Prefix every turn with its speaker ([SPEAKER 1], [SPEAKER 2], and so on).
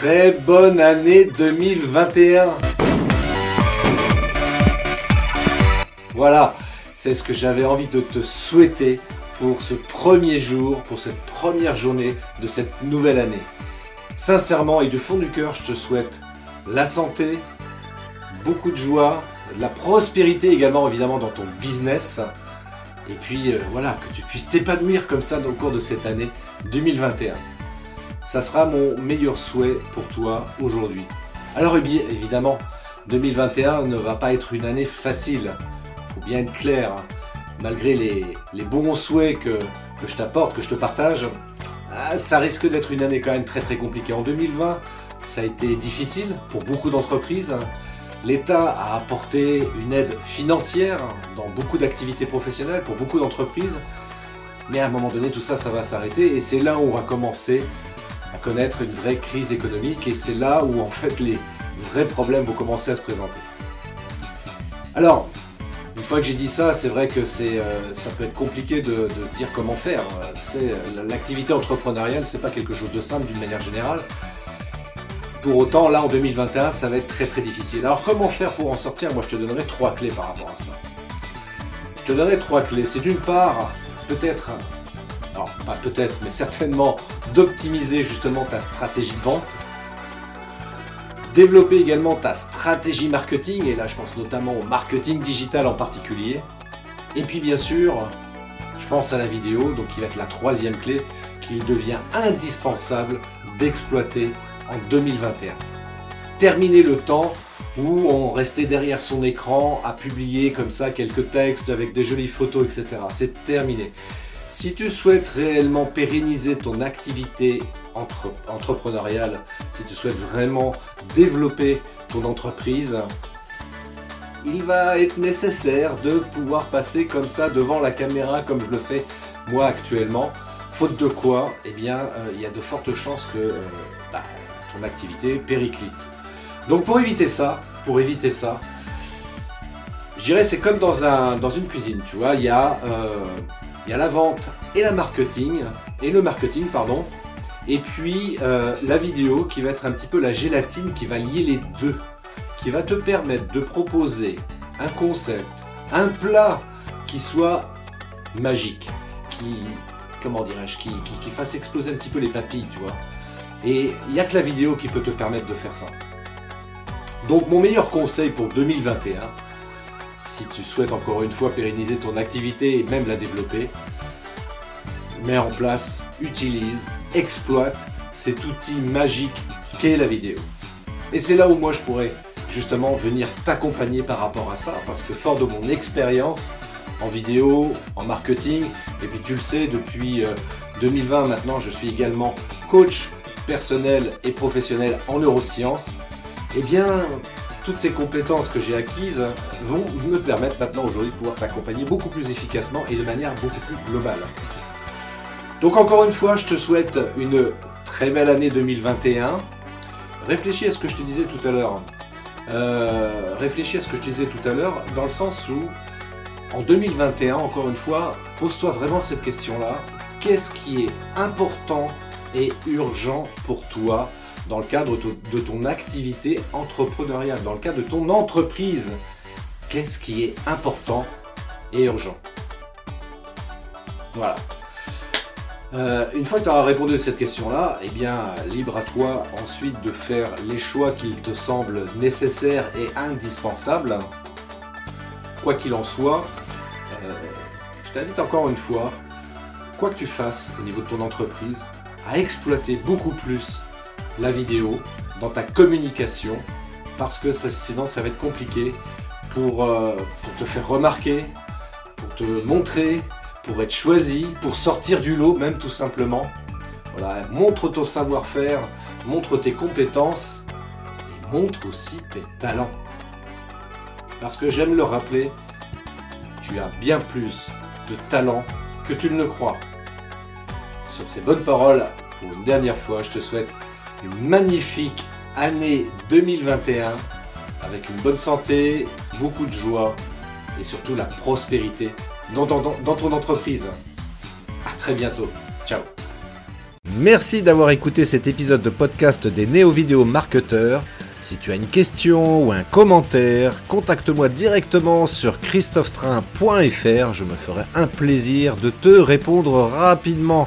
[SPEAKER 1] Très bonne année 2021 Voilà, c'est ce que j'avais envie de te souhaiter pour ce premier jour, pour cette première journée de cette nouvelle année. Sincèrement et du fond du cœur, je te souhaite la santé, beaucoup de joie, la prospérité également évidemment dans ton business. Et puis euh, voilà, que tu puisses t'épanouir comme ça dans le cours de cette année 2021. Ça sera mon meilleur souhait pour toi aujourd'hui. Alors évidemment, 2021 ne va pas être une année facile. Faut bien être clair. Hein. Malgré les, bons souhaits que, que je t'apporte, que je te partage, ah, ça risque d'être une année quand même très très compliquée. En 2020, ça a été difficile pour beaucoup d'entreprises. L'État a apporté une aide financière dans beaucoup d'activités professionnelles pour beaucoup d'entreprises. Mais à un moment donné, tout ça, ça va s'arrêter et c'est là où on va commencer connaître une vraie crise économique et c'est là où en fait les vrais problèmes vont commencer à se présenter. Alors, une fois que j'ai dit ça, c'est vrai que euh, ça peut être compliqué de, se dire comment faire. l'activité entrepreneuriale, c'est pas quelque chose de simple d'une manière générale. Pour autant, là en 2021, ça va être très très difficile. Alors comment faire pour en sortir? Moi je te donnerai trois clés par rapport à ça. Je te donnerai trois clés. C'est d'une part, peut-être, alors pas peut-être, mais certainement, d'optimiser justement ta stratégie de vente. Développer également ta stratégie marketing, et là je pense notamment au marketing digital en particulier. Et puis bien sûr, je pense à la vidéo, donc qui va être la troisième clé, qu'il devient indispensable d'exploiter en 2021. Terminer le temps où on restait derrière son écran à publier comme ça quelques textes avec des jolies photos, etc. C'est terminé. Si tu souhaites réellement pérenniser ton activité entrepreneuriale, si tu souhaites vraiment développer ton entreprise, il va être nécessaire de pouvoir passer comme ça devant la caméra comme je le fais moi actuellement. Faute de quoi, eh bien, euh, il y a de fortes chances que euh, bah, ton activité périclite. Donc pour éviter ça, pour éviter ça, je dirais c'est comme dans, un, dans une cuisine, tu vois, il y, a, euh, il y a la vente et la marketing, et le marketing, pardon, et puis euh, la vidéo qui va être un petit peu la gélatine qui va lier les deux, qui va te permettre de proposer un concept, un plat qui soit magique, qui, comment dirais-je, qui, qui, qui fasse exploser un petit peu les papilles, tu vois. Et il n'y a que la vidéo qui peut te permettre de faire ça. Donc mon meilleur conseil pour 2021, si tu souhaites encore une fois pérenniser ton activité et même la développer, mets en place, utilise, exploite cet outil magique qu'est la vidéo. Et c'est là où moi je pourrais justement venir t'accompagner par rapport à ça, parce que fort de mon expérience en vidéo, en marketing, et puis tu le sais, depuis 2020 euh, maintenant, je suis également coach personnel et professionnel en neurosciences, eh bien, toutes ces compétences que j'ai acquises vont me permettre maintenant aujourd'hui de pouvoir t'accompagner beaucoup plus efficacement et de manière beaucoup plus globale. Donc encore une fois, je te souhaite une très belle année 2021. Réfléchis à ce que je te disais tout à l'heure. Euh, réfléchis à ce que je te disais tout à l'heure, dans le sens où, en 2021, encore une fois, pose-toi vraiment cette question-là. Qu'est-ce qui est important et urgent pour toi dans le cadre de ton activité entrepreneuriale, dans le cadre de ton entreprise. Qu'est-ce qui est important et urgent? Voilà. Euh, une fois que tu auras répondu à cette question-là, eh bien, libre à toi ensuite de faire les choix qui te semblent nécessaires et indispensables. Quoi qu'il en soit, euh, je t'invite encore une fois, quoi que tu fasses au niveau de ton entreprise, à exploiter beaucoup plus la vidéo dans ta communication parce que sinon ça va être compliqué pour, euh, pour te faire remarquer, pour te montrer, pour être choisi, pour sortir du lot même tout simplement. Voilà, montre ton savoir-faire, montre tes compétences et montre aussi tes talents. Parce que j'aime le rappeler, tu as bien plus de talent que tu ne le crois. Sur ces bonnes paroles, pour une dernière fois, je te souhaite une magnifique année 2021 avec une bonne santé, beaucoup de joie et surtout la prospérité dans, ton entreprise. À très bientôt. Ciao Merci d'avoir écouté cet épisode de podcast des néo-vidéo marketeurs. Si tu as une question ou un commentaire, contacte-moi directement sur christophetrain.fr, je me ferai un plaisir de te répondre rapidement.